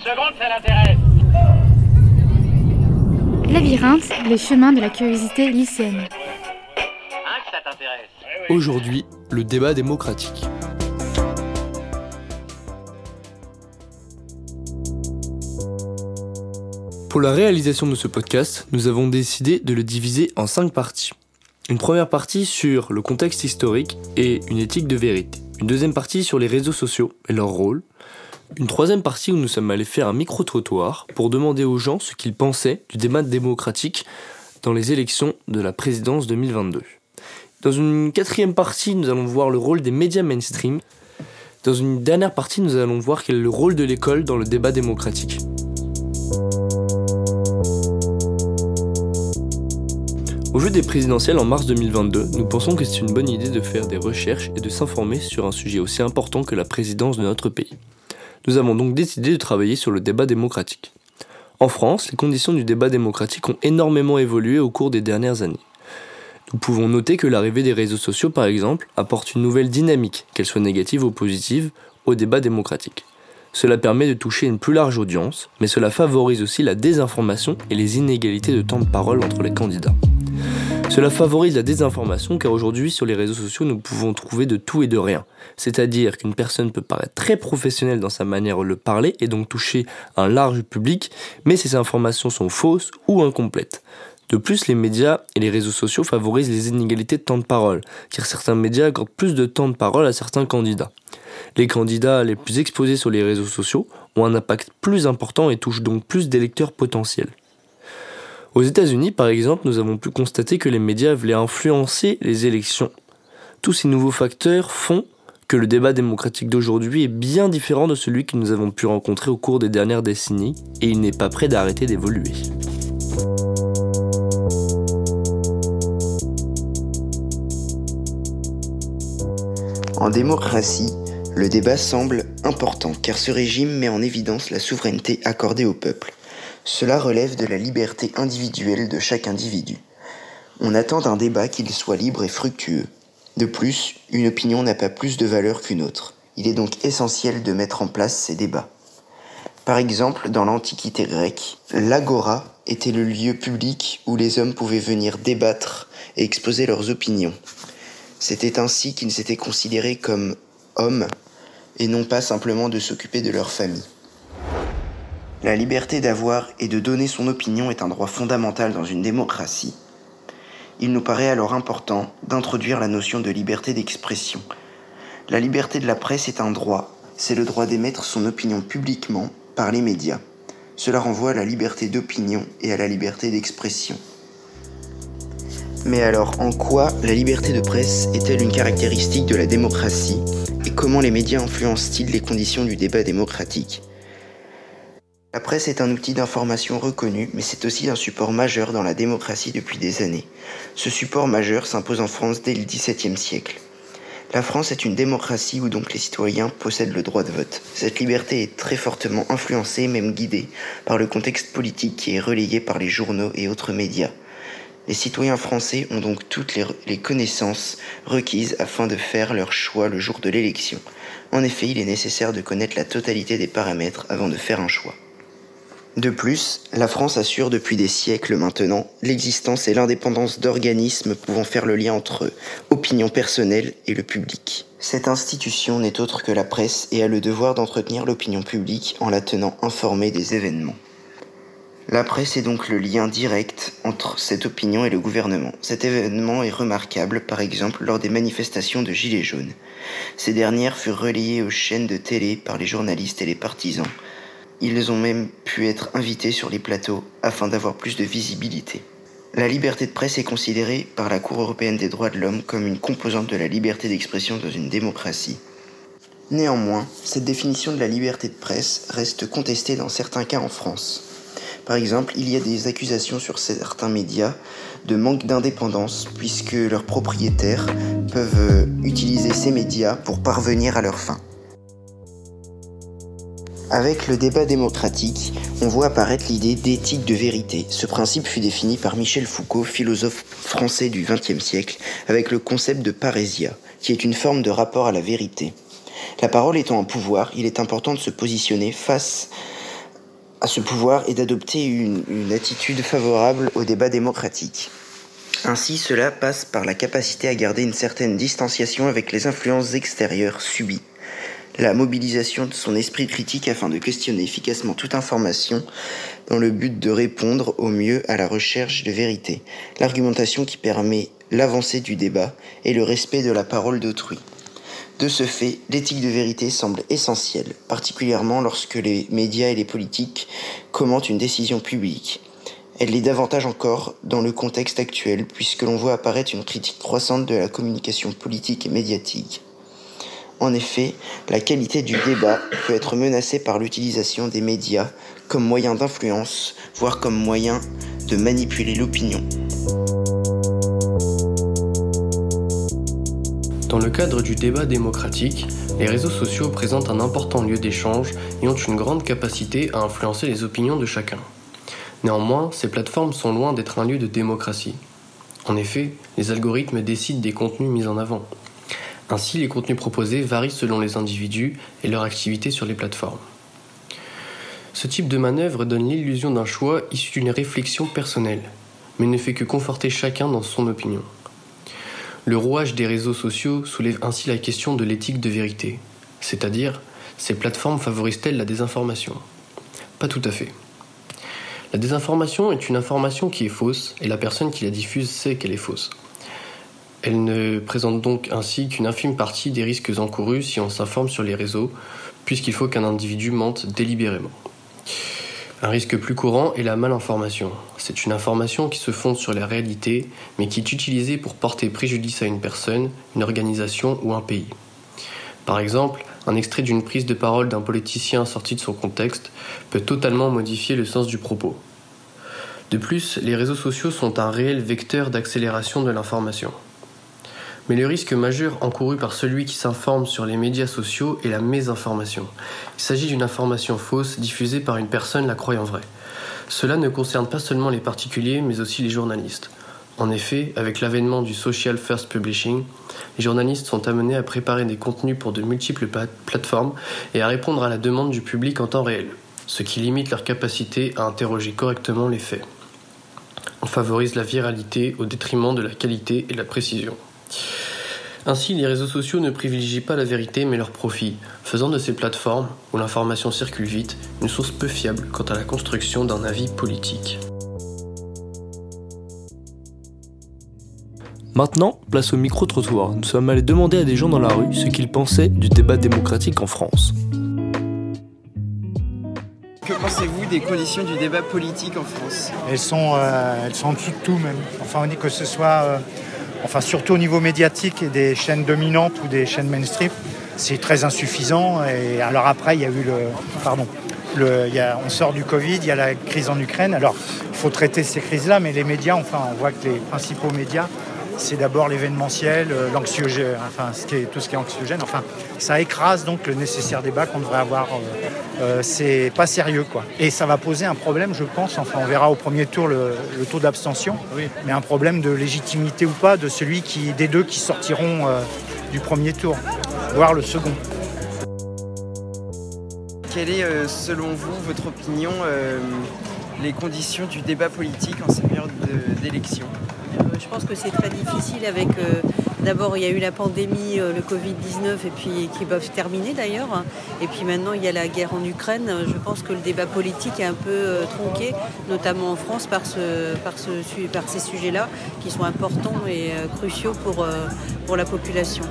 secondes, ça l'intéresse. Labyrinthe, les chemins de la curiosité lycéenne. Hein, que ça t'intéresse Aujourd'hui, le débat démocratique. Pour la réalisation de ce podcast, nous avons décidé de le diviser en cinq parties. Une première partie sur le contexte historique et une éthique de vérité. Une deuxième partie sur les réseaux sociaux et leur rôle. Une troisième partie où nous sommes allés faire un micro-trottoir pour demander aux gens ce qu'ils pensaient du débat démocratique dans les élections de la présidence 2022. Dans une quatrième partie, nous allons voir le rôle des médias mainstream. Dans une dernière partie, nous allons voir quel est le rôle de l'école dans le débat démocratique. Au jeu des présidentielles en mars 2022, nous pensons que c'est une bonne idée de faire des recherches et de s'informer sur un sujet aussi important que la présidence de notre pays. Nous avons donc décidé de travailler sur le débat démocratique. En France, les conditions du débat démocratique ont énormément évolué au cours des dernières années. Nous pouvons noter que l'arrivée des réseaux sociaux, par exemple, apporte une nouvelle dynamique, qu'elle soit négative ou positive, au débat démocratique. Cela permet de toucher une plus large audience, mais cela favorise aussi la désinformation et les inégalités de temps de parole entre les candidats. Cela favorise la désinformation car aujourd'hui sur les réseaux sociaux nous pouvons trouver de tout et de rien. C'est-à-dire qu'une personne peut paraître très professionnelle dans sa manière de le parler et donc toucher un large public, mais ces informations sont fausses ou incomplètes. De plus, les médias et les réseaux sociaux favorisent les inégalités de temps de parole, car certains médias accordent plus de temps de parole à certains candidats. Les candidats les plus exposés sur les réseaux sociaux ont un impact plus important et touchent donc plus d'électeurs potentiels. Aux États-Unis, par exemple, nous avons pu constater que les médias voulaient influencer les élections. Tous ces nouveaux facteurs font que le débat démocratique d'aujourd'hui est bien différent de celui que nous avons pu rencontrer au cours des dernières décennies et il n'est pas prêt d'arrêter d'évoluer. En démocratie, le débat semble important car ce régime met en évidence la souveraineté accordée au peuple. Cela relève de la liberté individuelle de chaque individu. On attend d'un débat qu'il soit libre et fructueux. De plus, une opinion n'a pas plus de valeur qu'une autre. Il est donc essentiel de mettre en place ces débats. Par exemple, dans l'Antiquité grecque, l'agora était le lieu public où les hommes pouvaient venir débattre et exposer leurs opinions. C'était ainsi qu'ils étaient considérés comme hommes et non pas simplement de s'occuper de leur famille. La liberté d'avoir et de donner son opinion est un droit fondamental dans une démocratie. Il nous paraît alors important d'introduire la notion de liberté d'expression. La liberté de la presse est un droit, c'est le droit d'émettre son opinion publiquement par les médias. Cela renvoie à la liberté d'opinion et à la liberté d'expression. Mais alors, en quoi la liberté de presse est-elle une caractéristique de la démocratie? Et comment les médias influencent-ils les conditions du débat démocratique? La presse est un outil d'information reconnu, mais c'est aussi un support majeur dans la démocratie depuis des années. Ce support majeur s'impose en France dès le XVIIe siècle. La France est une démocratie où donc les citoyens possèdent le droit de vote. Cette liberté est très fortement influencée, même guidée, par le contexte politique qui est relayé par les journaux et autres médias. Les citoyens français ont donc toutes les, les, connaissances requises afin de faire leur choix le jour de l'élection. En effet, il est nécessaire de connaître la totalité des paramètres avant de faire un choix. De plus, la France assure depuis des siècles maintenant l'existence et l'indépendance d'organismes pouvant faire le lien entre opinion personnelle et le public. Cette institution n'est autre que la presse et a le devoir d'entretenir l'opinion publique en la tenant informée des événements. La presse est donc le lien direct entre cette opinion et le gouvernement. Cet événement est remarquable, par exemple, lors des manifestations de Gilets jaunes. Ces dernières furent relayées aux chaînes de télé par les journalistes et les partisans. Ils ont même pu être invités sur les plateaux afin d'avoir plus de visibilité. La liberté de presse est considérée par la Cour européenne des droits de l'homme comme une composante de la liberté d'expression dans une démocratie. Néanmoins, cette définition de la liberté de presse reste contestée dans certains cas en France. Par exemple, il y a des accusations sur certains médias de manque d'indépendance puisque leurs propriétaires peuvent utiliser ces médias pour parvenir à leurs fins. Avec le débat démocratique, on voit apparaître l'idée d'éthique de vérité. Ce principe fut défini par Michel Foucault, philosophe français du XXe siècle, avec le concept de parésia, qui est une forme de rapport à la vérité. La parole étant un pouvoir, il est important de se positionner face à ce pouvoir est d'adopter une, une attitude favorable au débat démocratique. Ainsi, cela passe par la capacité à garder une certaine distanciation avec les influences extérieures subies, la mobilisation de son esprit critique afin de questionner efficacement toute information dans le but de répondre au mieux à la recherche de vérité, l'argumentation qui permet l'avancée du débat et le respect de la parole d'autrui. De ce fait, l'éthique de vérité semble essentielle, particulièrement lorsque les médias et les politiques commentent une décision publique. Elle l'est davantage encore dans le contexte actuel, puisque l'on voit apparaître une critique croissante de la communication politique et médiatique. En effet, la qualité du débat peut être menacée par l'utilisation des médias comme moyen d'influence, voire comme moyen de manipuler l'opinion. Dans le cadre du débat démocratique, les réseaux sociaux présentent un important lieu d'échange et ont une grande capacité à influencer les opinions de chacun. Néanmoins, ces plateformes sont loin d'être un lieu de démocratie. En effet, les algorithmes décident des contenus mis en avant. Ainsi, les contenus proposés varient selon les individus et leur activité sur les plateformes. Ce type de manœuvre donne l'illusion d'un choix issu d'une réflexion personnelle, mais ne fait que conforter chacun dans son opinion. Le rouage des réseaux sociaux soulève ainsi la question de l'éthique de vérité, c'est-à-dire, ces plateformes favorisent-elles la désinformation? Pas tout à fait. La désinformation est une information qui est fausse et la personne qui la diffuse sait qu'elle est fausse. Elle ne présente donc ainsi qu'une infime partie des risques encourus si on s'informe sur les réseaux, puisqu'il faut qu'un individu mente délibérément. Un risque plus courant est la malinformation. C'est une information qui se fonde sur la réalité, mais qui est utilisée pour porter préjudice à une personne, une organisation ou un pays. Par exemple, un extrait d'une prise de parole d'un politicien sorti de son contexte peut totalement modifier le sens du propos. De plus, les réseaux sociaux sont un réel vecteur d'accélération de l'information. Mais le risque majeur encouru par celui qui s'informe sur les médias sociaux est la mésinformation. Il s'agit d'une information fausse diffusée par une personne la croyant vraie. Cela ne concerne pas seulement les particuliers, mais aussi les journalistes. En effet, avec l'avènement du social first publishing, les journalistes sont amenés à préparer des contenus pour de multiples plateformes et à répondre à la demande du public en temps réel, ce qui limite leur capacité à interroger correctement les faits. On favorise la viralité au détriment de la qualité et de la précision. Ainsi, les réseaux sociaux ne privilégient pas la vérité mais leur profit, faisant de ces plateformes, où l'information circule vite, une source peu fiable quant à la construction d'un avis politique. Maintenant, place au micro-trottoir. Nous sommes allés demander à des gens dans la rue ce qu'ils pensaient du débat démocratique en France. Que pensez-vous des conditions du débat politique en France? Elles sont, euh, elles sont en dessous de tout même. Enfin, on dit que ce soit, euh, enfin surtout au niveau médiatique et des chaînes dominantes ou des chaînes mainstream, c'est très insuffisant. Et alors après, il y a eu le, pardon, on sort du Covid, il y a la crise en Ukraine. Alors, il faut traiter ces crises-là, mais les médias, enfin, on voit que les principaux médias c'est d'abord l'événementiel, euh, l'anxiogène, enfin ce qui est, tout ce qui est anxiogène. Enfin, ça écrase donc le nécessaire débat qu'on devrait avoir. Euh, euh, c'est pas sérieux quoi. Et ça va poser un problème, je pense. Enfin, on verra au premier tour le, le taux d'abstention, oui. mais un problème de légitimité ou pas de celui qui, des deux qui sortiront euh, du premier tour, voire le second. Quelle est, euh, selon vous, votre opinion, euh, les conditions du débat politique en cette période d'élection? Je pense que c'est très difficile avec. Euh, D'abord, il y a eu la pandémie, euh, le Covid-19, et puis qui va se terminer d'ailleurs. Et puis maintenant, il y a la guerre en Ukraine. Je pense que le débat politique est un peu euh, tronqué, notamment en France, par, ce, par, ce, par ces sujets-là qui sont importants et euh, cruciaux euh, pour la population.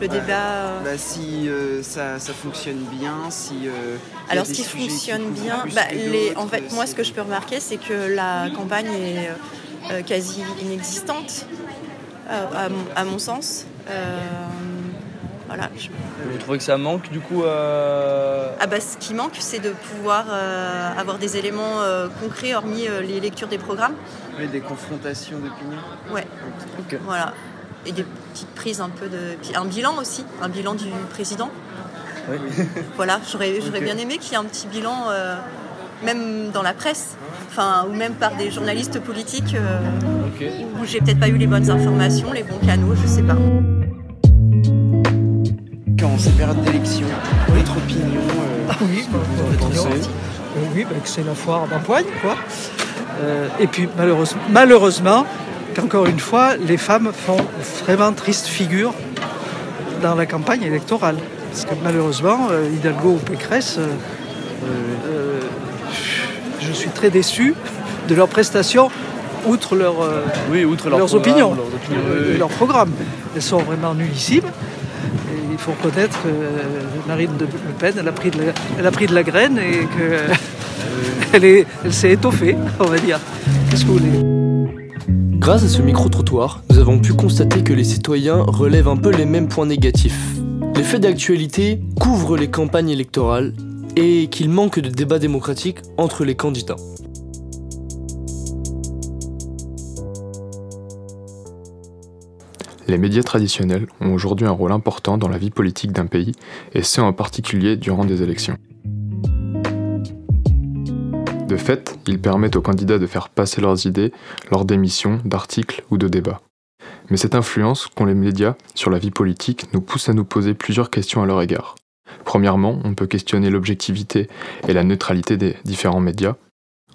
Le débat. Bah, si euh, ça, ça, fonctionne bien, si. Euh, Alors, ce qui fonctionne qui bien, bah, les, en fait, moi, ce que je peux remarquer, c'est que la campagne est euh, quasi inexistante, à, à, mon sens. voilà. Je... Vous trouvez que ça manque du coup euh... ah bah, Ce qui manque, c'est de pouvoir euh, avoir des éléments euh, concrets hormis euh, les lectures des programmes. Oui, des confrontations d'opinion. Ouais. Okay. Voilà. Et des petites prises un peu de. Puis un bilan aussi, un bilan du président. Oui. voilà, j'aurais okay. bien aimé qu'il y ait un petit bilan, euh, même dans la presse, enfin, ou même par des journalistes politiques, okay. où j'ai peut-être pas eu les bonnes informations, les bons canaux, je sais pas. Quand en ces périodes d'élection. Votre opinion euh, Ah oui, bah, bah, euh, oui, bah, que c'est la foire d'empoigne, quoi. Euh, et puis malheureusement, malheureusement, qu'encore une fois, les femmes font vraiment triste figure dans la campagne électorale. Parce que malheureusement, euh, Hidalgo ou Pécresse, euh, euh, je suis très déçu de leurs prestations, outre leur, Oui, outre leur leurs opinions, leurs opinions, oui, oui. leurs programmes. Elles sont vraiment nullissimes. Et il faut reconnaître que Marine de Le Pen, elle a pris de la, elle a pris de la graine et qu'elle elle s'est étoffée, on va dire. Qu'est-ce que vous voulez? Grâce à ce micro-trottoir, nous avons pu constater que les citoyens relèvent un peu les mêmes points négatifs. Les faits d'actualité couvrent les campagnes électorales et qu'il manque de débat démocratique entre les candidats. Les médias traditionnels ont aujourd'hui un rôle important dans la vie politique d'un pays, et ce en particulier durant des élections. De fait, ils permettent aux candidats de faire passer leurs idées lors d'émissions, d'articles ou de débats. Mais cette influence qu'ont les médias sur la vie politique nous pousse à nous poser plusieurs questions à leur égard. Premièrement, on peut questionner l'objectivité et la neutralité des différents médias.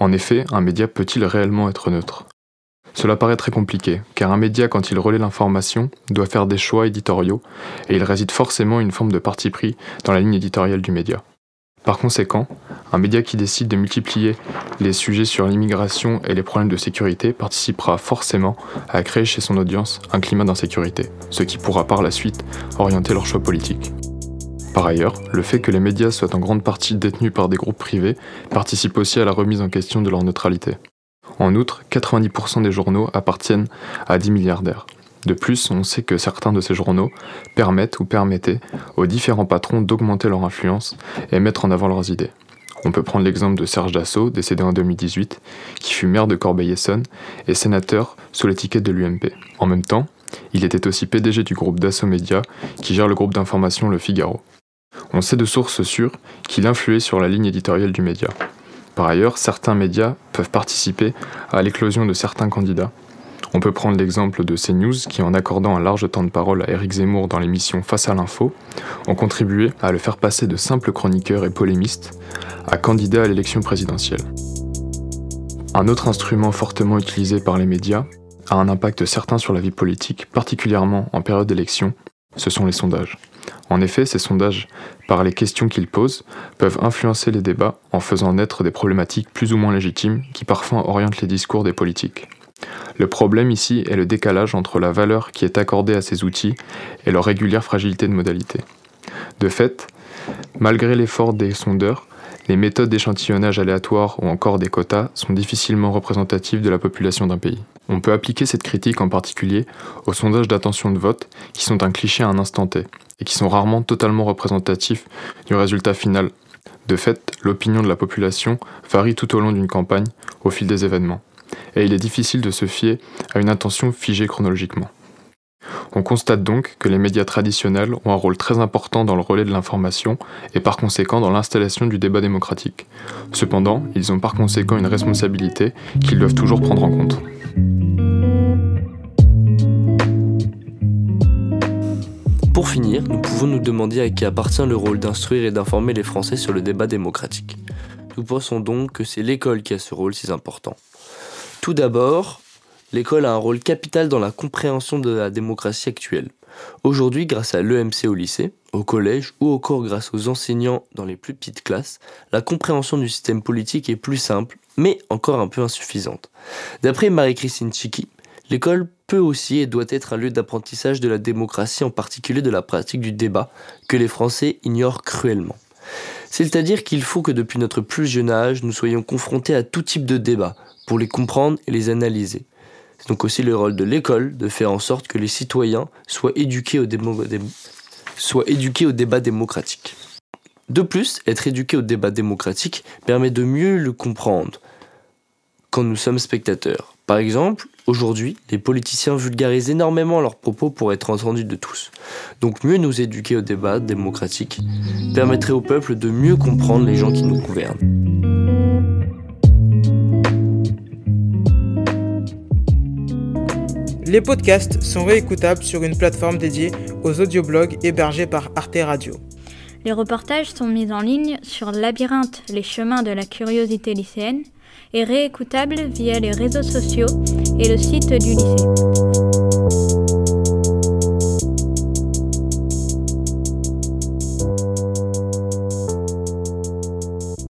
En effet, un média peut-il réellement être neutre? Cela paraît très compliqué, car un média, quand il relaie l'information, doit faire des choix éditoriaux, et il réside forcément une forme de parti pris dans la ligne éditoriale du média. Par conséquent, un média qui décide de multiplier les sujets sur l'immigration et les problèmes de sécurité participera forcément à créer chez son audience un climat d'insécurité, ce qui pourra par la suite orienter leurs choix politiques. Par ailleurs, le fait que les médias soient en grande partie détenus par des groupes privés participe aussi à la remise en question de leur neutralité. En outre, 90% des journaux appartiennent à 10 milliardaires. De plus, on sait que certains de ces journaux permettent ou permettaient aux différents patrons d'augmenter leur influence et mettre en avant leurs idées. On peut prendre l'exemple de Serge Dassault, décédé en 2018, qui fut maire de Corbeil-Essonnes et sénateur sous l'étiquette de l'UMP. En même temps, il était aussi PDG du groupe Dassault Média, qui gère le groupe d'information Le Figaro. On sait de sources sûres qu'il influait sur la ligne éditoriale du média. Par ailleurs, certains médias peuvent participer à l'éclosion de certains candidats. On peut prendre l'exemple de CNews qui, en accordant un large temps de parole à Éric Zemmour dans l'émission Face à l'info, ont contribué à le faire passer de simple chroniqueur et polémiste à candidat à l'élection présidentielle. Un autre instrument fortement utilisé par les médias a un impact certain sur la vie politique, particulièrement en période d'élection, ce sont les sondages. En effet, ces sondages, par les questions qu'ils posent, peuvent influencer les débats en faisant naître des problématiques plus ou moins légitimes qui parfois orientent les discours des politiques. Le problème ici est le décalage entre la valeur qui est accordée à ces outils et leur régulière fragilité de modalité. De fait, malgré l'effort des sondeurs, les méthodes d'échantillonnage aléatoire ou encore des quotas sont difficilement représentatives de la population d'un pays. On peut appliquer cette critique en particulier aux sondages d'attention de vote qui sont un cliché à un instant T et qui sont rarement totalement représentatifs du résultat final. De fait, l'opinion de la population varie tout au long d'une campagne au fil des événements et il est difficile de se fier à une intention figée chronologiquement. On constate donc que les médias traditionnels ont un rôle très important dans le relais de l'information et par conséquent dans l'installation du débat démocratique. Cependant, ils ont par conséquent une responsabilité qu'ils doivent toujours prendre en compte. Pour finir, nous pouvons nous demander à qui appartient le rôle d'instruire et d'informer les Français sur le débat démocratique. Nous pensons donc que c'est l'école qui a ce rôle si important. Tout d'abord, l'école a un rôle capital dans la compréhension de la démocratie actuelle. Aujourd'hui, grâce à l'EMC au lycée, au collège ou encore grâce aux enseignants dans les plus petites classes, la compréhension du système politique est plus simple, mais encore un peu insuffisante. D'après Marie-Christine Chiki, l'école peut aussi et doit être un lieu d'apprentissage de la démocratie, en particulier de la pratique du débat, que les Français ignorent cruellement. C'est-à-dire qu'il faut que depuis notre plus jeune âge, nous soyons confrontés à tout type de débat, pour les comprendre et les analyser. C'est donc aussi le rôle de l'école de faire en sorte que les citoyens soient éduqués au, débat démocratique. De plus, être éduqué au débat démocratique permet de mieux le comprendre quand nous sommes spectateurs. Par exemple, aujourd'hui, les politiciens vulgarisent énormément leurs propos pour être entendus de tous. Donc mieux nous éduquer au débat démocratique permettrait au peuple de mieux comprendre les gens qui nous gouvernent. Les podcasts sont réécoutables sur une plateforme dédiée aux audioblogs hébergés par Arte Radio. Les reportages sont mis en ligne sur Labyrinthe, les chemins de la curiosité lycéenne, et réécoutables via les réseaux sociaux et le site du lycée.